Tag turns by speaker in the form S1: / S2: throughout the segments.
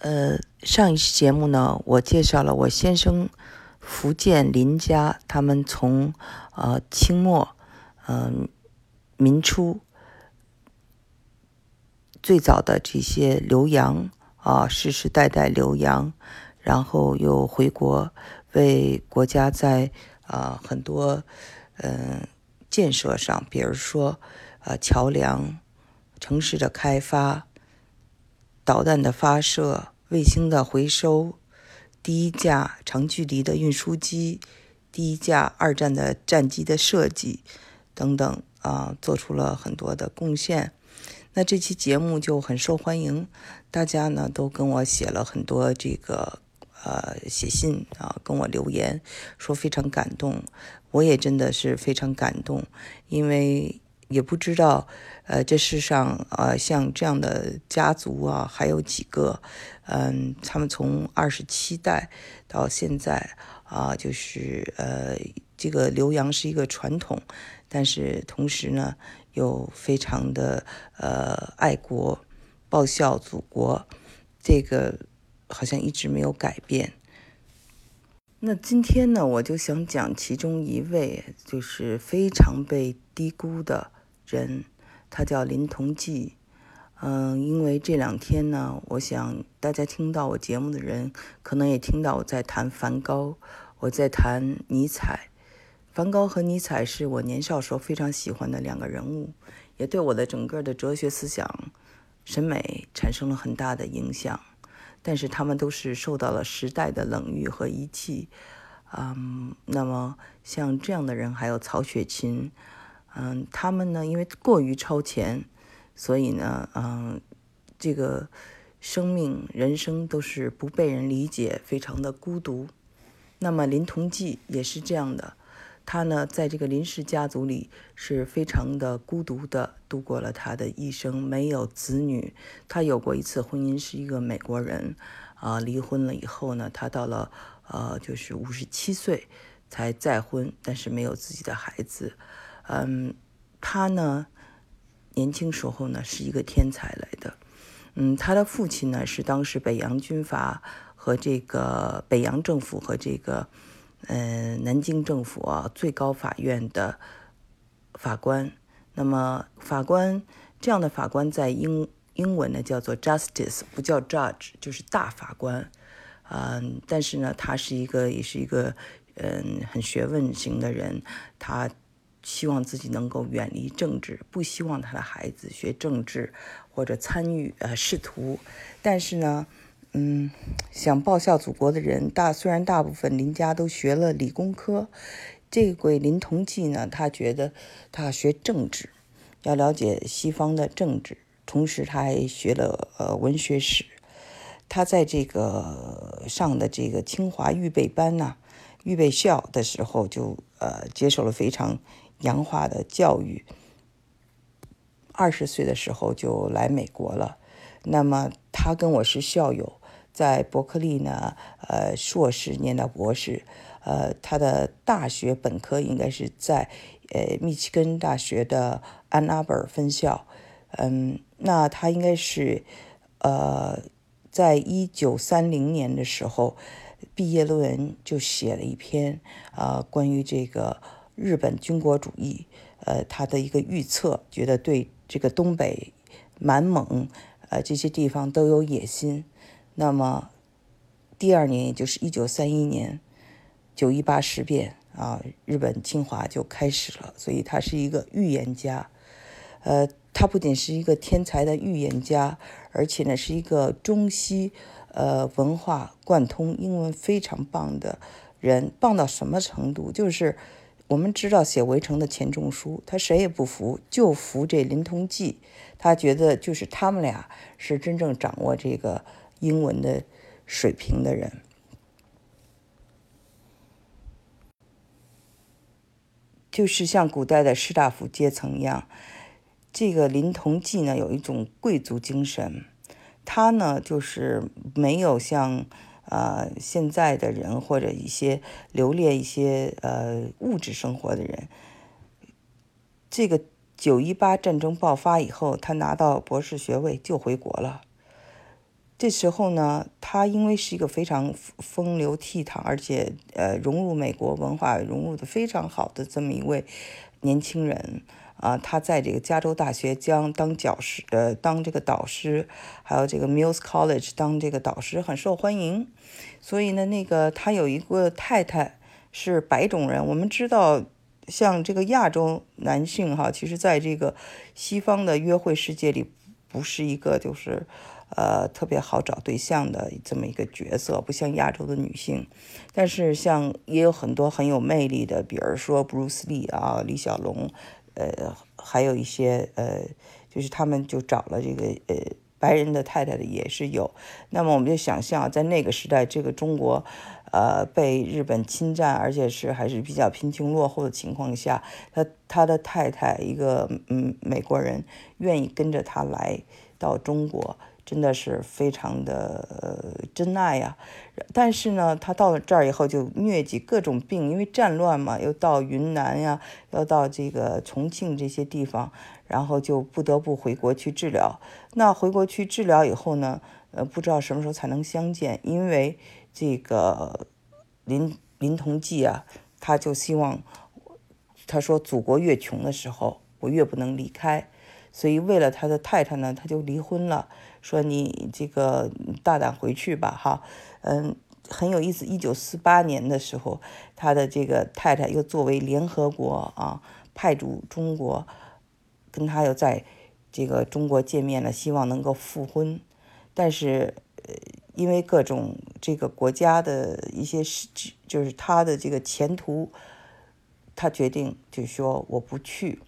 S1: 呃，上一期节目呢，我介绍了我先生福建林家，他们从呃清末，嗯民初最早的这些留洋啊，世世代代留洋，然后又回国为国家在啊很多嗯建设上，比如说呃桥梁、城市的开发。导弹的发射、卫星的回收、第一架长距离的运输机、第一架二战的战机的设计等等啊，做出了很多的贡献。那这期节目就很受欢迎，大家呢都跟我写了很多这个呃写信啊，跟我留言说非常感动，我也真的是非常感动，因为。也不知道，呃，这世上啊，像这样的家族啊，还有几个？嗯，他们从二十七代到现在啊，就是呃，这个留洋是一个传统，但是同时呢，又非常的呃爱国、报效祖国，这个好像一直没有改变。那今天呢，我就想讲其中一位，就是非常被低估的。人，他叫林同济，嗯，因为这两天呢，我想大家听到我节目的人，可能也听到我在谈梵高，我在谈尼采。梵高和尼采是我年少时候非常喜欢的两个人物，也对我的整个的哲学思想、审美产生了很大的影响。但是他们都是受到了时代的冷遇和遗弃。嗯，那么像这样的人，还有曹雪芹。嗯，他们呢，因为过于超前，所以呢，嗯，这个生命、人生都是不被人理解，非常的孤独。那么林同济也是这样的，他呢，在这个林氏家族里是非常的孤独的度过了他的一生，没有子女。他有过一次婚姻，是一个美国人，啊，离婚了以后呢，他到了呃，就是五十七岁才再婚，但是没有自己的孩子。嗯，他呢，年轻时候呢是一个天才来的。嗯，他的父亲呢是当时北洋军阀和这个北洋政府和这个嗯南京政府啊最高法院的法官。那么法官这样的法官在英英文呢叫做 justice，不叫 judge，就是大法官。嗯，但是呢，他是一个也是一个嗯很学问型的人，他。希望自己能够远离政治，不希望他的孩子学政治或者参与呃仕途。但是呢，嗯，想报效祖国的人大，虽然大部分林家都学了理工科，这位林同济呢，他觉得他学政治，要了解西方的政治，同时他还学了呃文学史。他在这个上的这个清华预备班呐，预备校的时候就呃接受了非常。洋化的教育，二十岁的时候就来美国了。那么他跟我是校友，在伯克利呢，呃，硕士念到博士，呃，他的大学本科应该是在呃密歇根大学的安娜贝尔分校。嗯，那他应该是呃，在一九三零年的时候，毕业论文就写了一篇啊，关于这个。日本军国主义，呃，他的一个预测，觉得对这个东北、满蒙，呃，这些地方都有野心。那么，第二年，也就是一九三一年，九一八事变啊，日本侵华就开始了。所以，他是一个预言家。呃，他不仅是一个天才的预言家，而且呢，是一个中西呃文化贯通、英文非常棒的人。棒到什么程度？就是。我们知道写《围城》的钱钟书，他谁也不服，就服这林同济。他觉得就是他们俩是真正掌握这个英文的水平的人。就是像古代的士大夫阶层一样，这个林同济呢有一种贵族精神，他呢就是没有像。呃，现在的人或者一些留恋一些呃物质生活的人，这个九一八战争爆发以后，他拿到博士学位就回国了。这时候呢，他因为是一个非常风流倜傥，而且呃融入美国文化融入的非常好的这么一位年轻人啊，他在这个加州大学将当教师呃当这个导师，还有这个 Mills College 当这个导师很受欢迎，所以呢，那个他有一个太太是白种人，我们知道像这个亚洲男性哈，其实在这个西方的约会世界里不是一个就是。呃，特别好找对象的这么一个角色，不像亚洲的女性，但是像也有很多很有魅力的，比如说布鲁斯利啊、李小龙，呃，还有一些呃，就是他们就找了这个呃白人的太太的也是有。那么我们就想象，在那个时代，这个中国，呃，被日本侵占，而且是还是比较贫穷落后的情况下，他他的太太一个嗯美国人愿意跟着他来到中国。真的是非常的呃真爱呀，但是呢，他到了这儿以后就疟疾各种病，因为战乱嘛，又到云南呀，要到这个重庆这些地方，然后就不得不回国去治疗。那回国去治疗以后呢，呃，不知道什么时候才能相见，因为这个林林同济啊，他就希望，他说祖国越穷的时候，我越不能离开。所以为了他的太太呢，他就离婚了，说你这个大胆回去吧，哈，嗯，很有意思。一九四八年的时候，他的这个太太又作为联合国啊派驻中国，跟他又在这个中国见面了，希望能够复婚，但是呃，因为各种这个国家的一些事，就是他的这个前途，他决定就说我不去。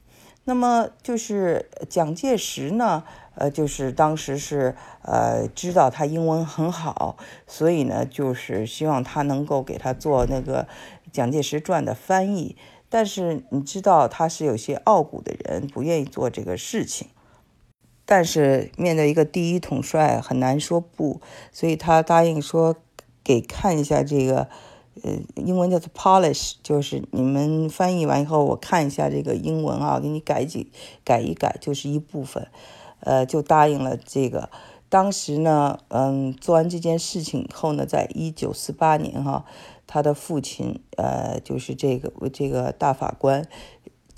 S1: 那么就是蒋介石呢，呃，就是当时是呃知道他英文很好，所以呢，就是希望他能够给他做那个《蒋介石传》的翻译。但是你知道他是有些傲骨的人，不愿意做这个事情。但是面对一个第一统帅，很难说不，所以他答应说给看一下这个。呃，英文叫做 polish，就是你们翻译完以后，我看一下这个英文啊，给你改几改一改，就是一部分，呃，就答应了这个。当时呢，嗯，做完这件事情以后呢，在一九四八年哈，他的父亲，呃，就是这个这个大法官。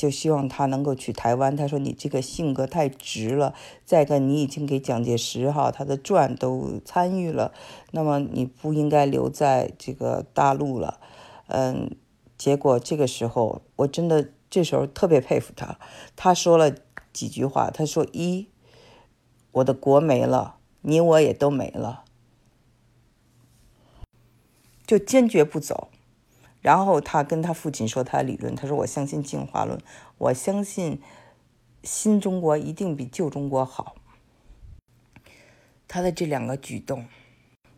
S1: 就希望他能够去台湾。他说：“你这个性格太直了，再一个你已经给蒋介石哈他的传都参与了，那么你不应该留在这个大陆了。”嗯，结果这个时候我真的这时候特别佩服他。他说了几句话，他说：“一，我的国没了，你我也都没了，就坚决不走。”然后他跟他父亲说他的理论，他说：“我相信进化论，我相信新中国一定比旧中国好。”他的这两个举动，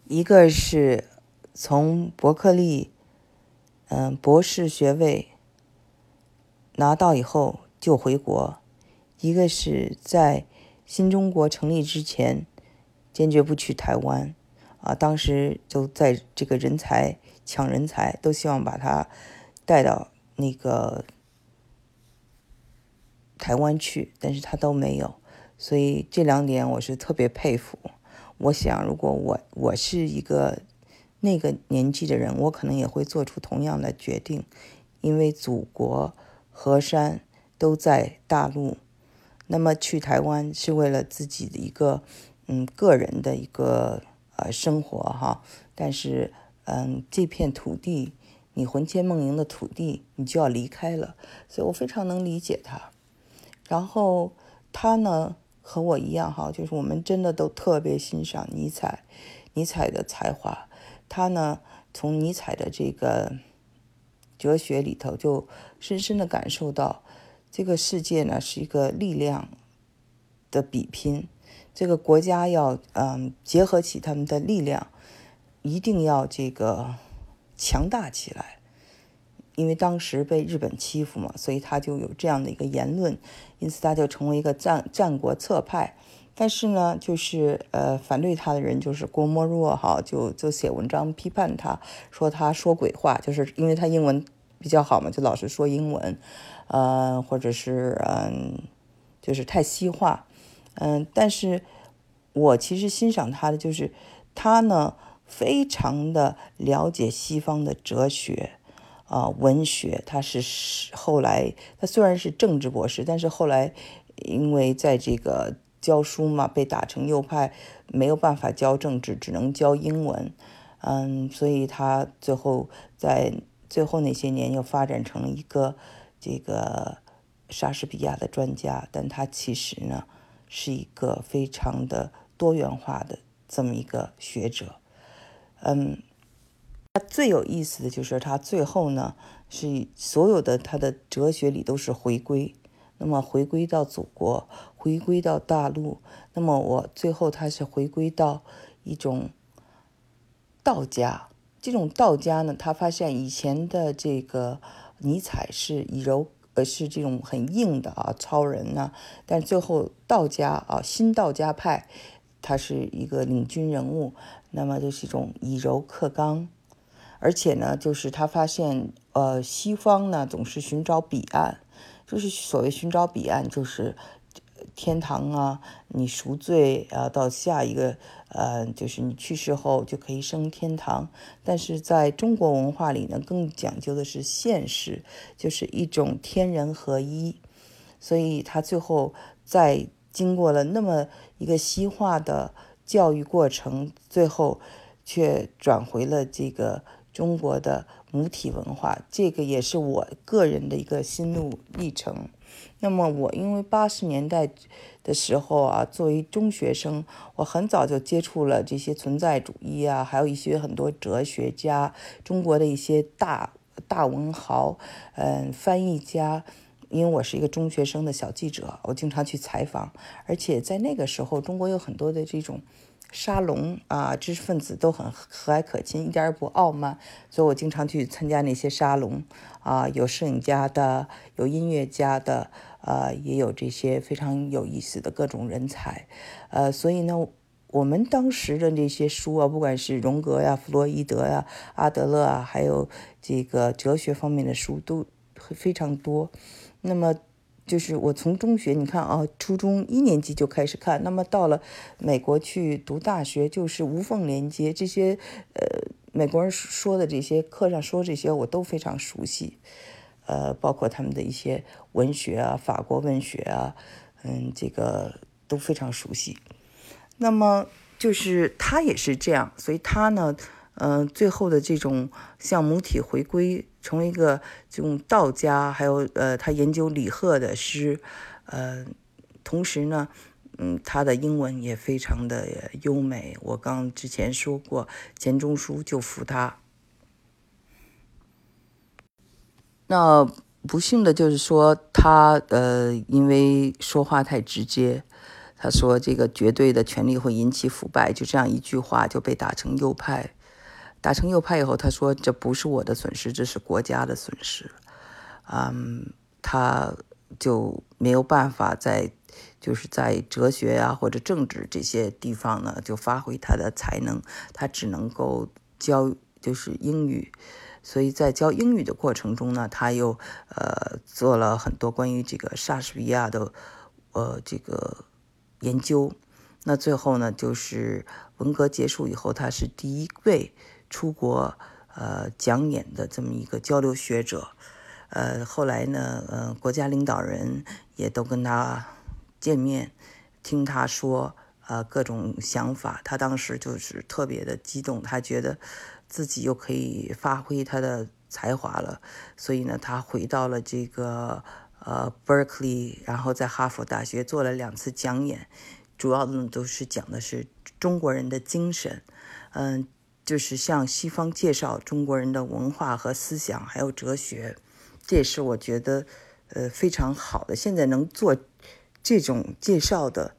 S1: 一个是从伯克利，嗯，博士学位拿到以后就回国；一个是在新中国成立之前坚决不去台湾，啊，当时就在这个人才。抢人才都希望把他带到那个台湾去，但是他都没有，所以这两点我是特别佩服。我想，如果我我是一个那个年纪的人，我可能也会做出同样的决定，因为祖国河山都在大陆，那么去台湾是为了自己的一个嗯个人的一个呃生活哈，但是。嗯，这片土地，你魂牵梦萦的土地，你就要离开了，所以我非常能理解他。然后他呢，和我一样哈，就是我们真的都特别欣赏尼采，尼采的才华。他呢，从尼采的这个哲学里头，就深深的感受到，这个世界呢是一个力量的比拼，这个国家要嗯结合起他们的力量。一定要这个强大起来，因为当时被日本欺负嘛，所以他就有这样的一个言论，因此他就成为一个战战国策派。但是呢，就是呃反对他的人就是郭沫若哈，就就写文章批判他，说他说鬼话，就是因为他英文比较好嘛，就老是说英文，呃，或者是嗯，就是太西化，嗯，但是我其实欣赏他的就是他呢，非常的了解西方的哲学啊、文学。他是后来他虽然是政治博士，但是后来因为在这个教书嘛，被打成右派，没有办法教政治，只能教英文。嗯，所以他最后在最后那些年又发展成了一个这个莎士比亚的专家，但他其实呢是一个非常的多元化的这么一个学者。嗯，他最有意思的就是他最后呢是所有的他的哲学里都是回归，那么回归到祖国，回归到大陆，那么我最后他是回归到一种。道家这种道家呢，他发现以前的这个尼采是以柔，呃，是这种很硬的啊，超人呢。但最后道家啊，新道家派，他是一个领军人物，那么就是一种以柔克刚，而且呢，就是他发现，呃，西方呢总是寻找彼岸，就是所谓寻找彼岸，就是。天堂啊，你赎罪啊，到下一个，呃，就是你去世后就可以升天堂。但是在中国文化里呢，更讲究的是现实，就是一种天人合一。所以他最后在经过了那么一个西化的教育过程，最后却转回了这个中国的母体文化。这个也是我个人的一个心路历程。那么我因为八十年代的时候啊，作为中学生，我很早就接触了这些存在主义啊，还有一些很多哲学家，中国的一些大大文豪，嗯，翻译家。因为我是一个中学生的小记者，我经常去采访，而且在那个时候，中国有很多的这种。沙龙啊，知识分子都很和蔼可亲，一点也不傲慢，所以我经常去参加那些沙龙啊，有摄影家的，有音乐家的，呃，也有这些非常有意思的各种人才，呃，所以呢，我们当时的这些书啊，不管是荣格呀、弗洛伊德呀、阿德勒啊，还有这个哲学方面的书都非常多，那么。就是我从中学，你看啊，初中一年级就开始看，那么到了美国去读大学，就是无缝连接这些，呃，美国人说的这些课上说这些，我都非常熟悉，呃，包括他们的一些文学啊，法国文学啊，嗯，这个都非常熟悉。那么就是他也是这样，所以他呢。嗯，最后的这种向母体回归，成为一个这种道家，还有呃，他研究李贺的诗，呃，同时呢，嗯，他的英文也非常的优美。我刚之前说过，钱钟书就服他。那不幸的就是说，他呃，因为说话太直接，他说这个绝对的权力会引起腐败，就这样一句话就被打成右派。打成右派以后，他说：“这不是我的损失，这是国家的损失。”嗯，他就没有办法在，就是在哲学呀或者政治这些地方呢，就发挥他的才能。他只能够教就是英语，所以在教英语的过程中呢，他又呃做了很多关于这个莎士比亚的呃这个研究。那最后呢，就是文革结束以后，他是第一位。出国呃讲演的这么一个交流学者，呃后来呢呃国家领导人也都跟他见面，听他说呃各种想法，他当时就是特别的激动，他觉得自己又可以发挥他的才华了，所以呢他回到了这个呃 Berkeley，然后在哈佛大学做了两次讲演，主要的都是讲的是中国人的精神，嗯。就是向西方介绍中国人的文化和思想，还有哲学，这也是我觉得，呃，非常好的。现在能做这种介绍的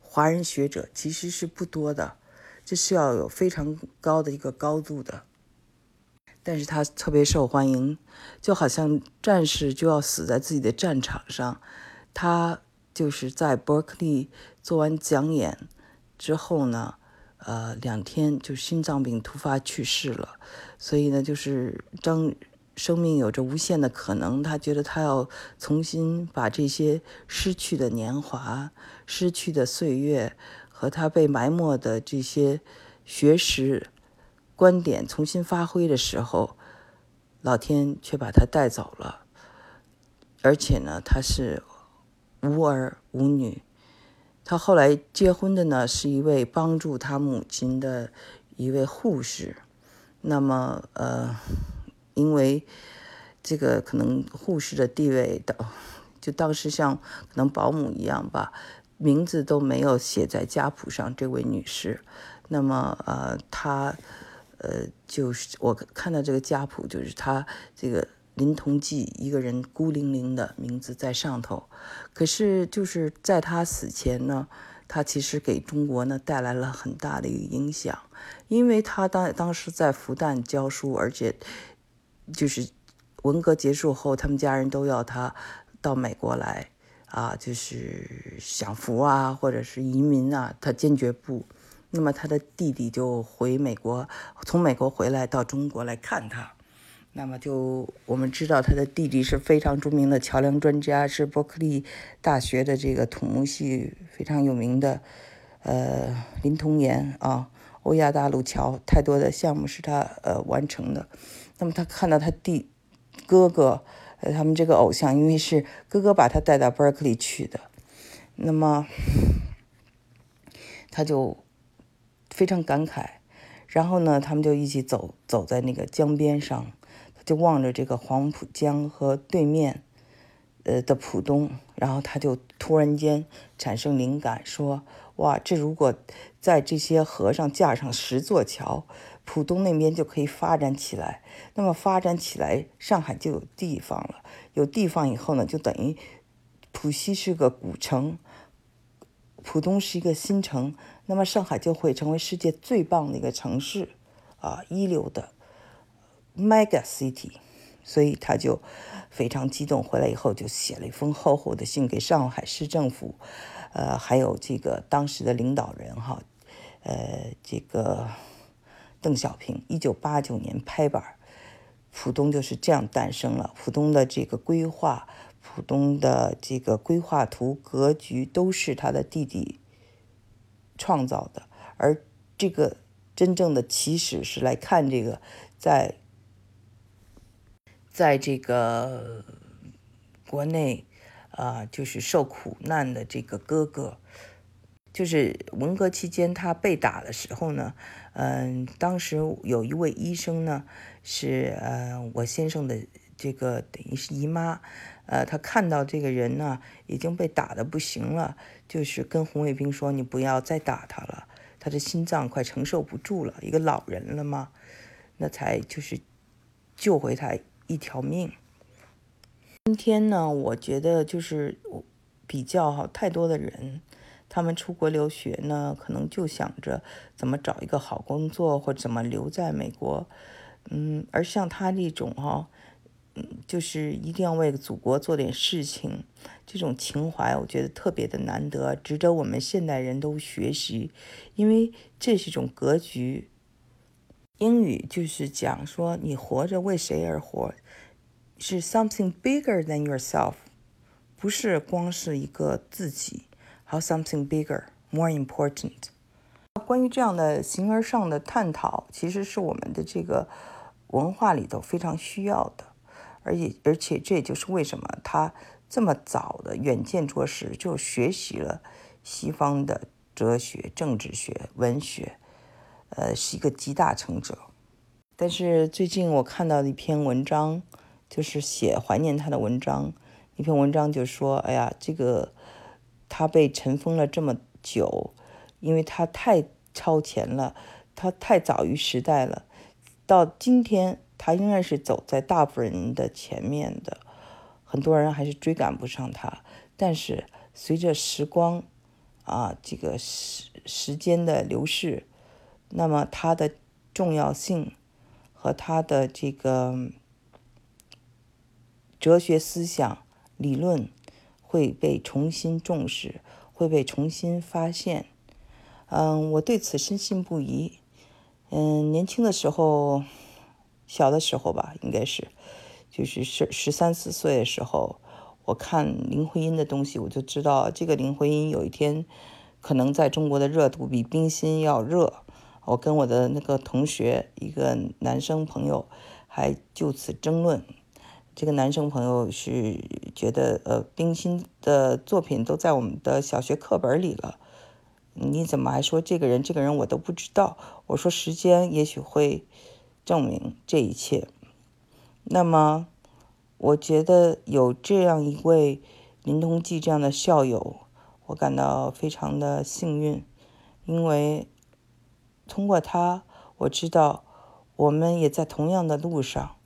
S1: 华人学者其实是不多的，这是要有非常高的一个高度的。但是他特别受欢迎，就好像战士就要死在自己的战场上，他就是在伯克利做完讲演之后呢。呃，两天就心脏病突发去世了，所以呢，就是当生命有着无限的可能，他觉得他要重新把这些失去的年华、失去的岁月和他被埋没的这些学识观点重新发挥的时候，老天却把他带走了。而且呢，他是无儿无女。他后来结婚的呢，是一位帮助他母亲的一位护士。那么，呃，因为这个可能护士的地位的，就当时像可能保姆一样吧，名字都没有写在家谱上。这位女士，那么，呃，她，呃，就是我看到这个家谱，就是她这个。林同济一个人孤零零的名字在上头，可是就是在他死前呢，他其实给中国呢带来了很大的一个影响，因为他当当时在复旦教书，而且就是文革结束后，他们家人都要他到美国来啊，就是享福啊，或者是移民啊，他坚决不。那么他的弟弟就回美国，从美国回来到中国来看他。那么就我们知道，他的弟弟是非常著名的桥梁专家，是伯克利大学的这个土木系非常有名的，呃，林同岩啊，欧亚大陆桥太多的项目是他呃完成的。那么他看到他弟哥哥，呃，他们这个偶像，因为是哥哥把他带到伯克利去的，那么他就非常感慨。然后呢，他们就一起走走在那个江边上。就望着这个黄浦江和对面，呃的浦东，然后他就突然间产生灵感，说：“哇，这如果在这些河上架上十座桥，浦东那边就可以发展起来。那么发展起来，上海就有地方了。有地方以后呢，就等于浦西是个古城，浦东是一个新城，那么上海就会成为世界最棒的一个城市，啊，一流的。” Mega City，所以他就非常激动。回来以后就写了一封厚厚的信给上海市政府，呃，还有这个当时的领导人哈，呃，这个邓小平。一九八九年拍板，浦东就是这样诞生了。浦东的这个规划，浦东的这个规划图、格局都是他的弟弟创造的。而这个真正的起始是来看这个在。在这个国内，啊，就是受苦难的这个哥哥，就是文革期间他被打的时候呢，嗯，当时有一位医生呢，是呃我先生的这个等于是姨妈，呃，他看到这个人呢已经被打的不行了，就是跟红卫兵说：“你不要再打他了，他的心脏快承受不住了，一个老人了嘛，那才就是救回他。”一条命。今天呢，我觉得就是比较哈，太多的人，他们出国留学呢，可能就想着怎么找一个好工作，或者怎么留在美国。嗯，而像他这种哈，嗯，就是一定要为祖国做点事情，这种情怀，我觉得特别的难得，值得我们现代人都学习，因为这是一种格局。英语就是讲说，你活着为谁而活？是 something bigger than yourself，不是光是一个自己，还有 something bigger, more important。关于这样的形而上的探讨，其实是我们的这个文化里头非常需要的，而且而且这也就是为什么他这么早的远见卓识，就学习了西方的哲学、政治学、文学。呃，是一个集大成者，但是最近我看到的一篇文章，就是写怀念他的文章。一篇文章就说：“哎呀，这个他被尘封了这么久，因为他太超前了，他太早于时代了。到今天，他仍然是走在大部分人的前面的，很多人还是追赶不上他。但是随着时光啊，这个时时间的流逝。”那么它的重要性和它的这个哲学思想理论会被重新重视，会被重新发现。嗯，我对此深信不疑。嗯，年轻的时候，小的时候吧，应该是，就是十十三四岁的时候，我看林徽因的东西，我就知道这个林徽因有一天可能在中国的热度比冰心要热。我跟我的那个同学，一个男生朋友，还就此争论。这个男生朋友是觉得，呃，冰心的作品都在我们的小学课本里了，你怎么还说这个人？这个人我都不知道。我说时间也许会证明这一切。那么，我觉得有这样一位林同济这样的校友，我感到非常的幸运，因为通过他，我知道我们也在同样的路上。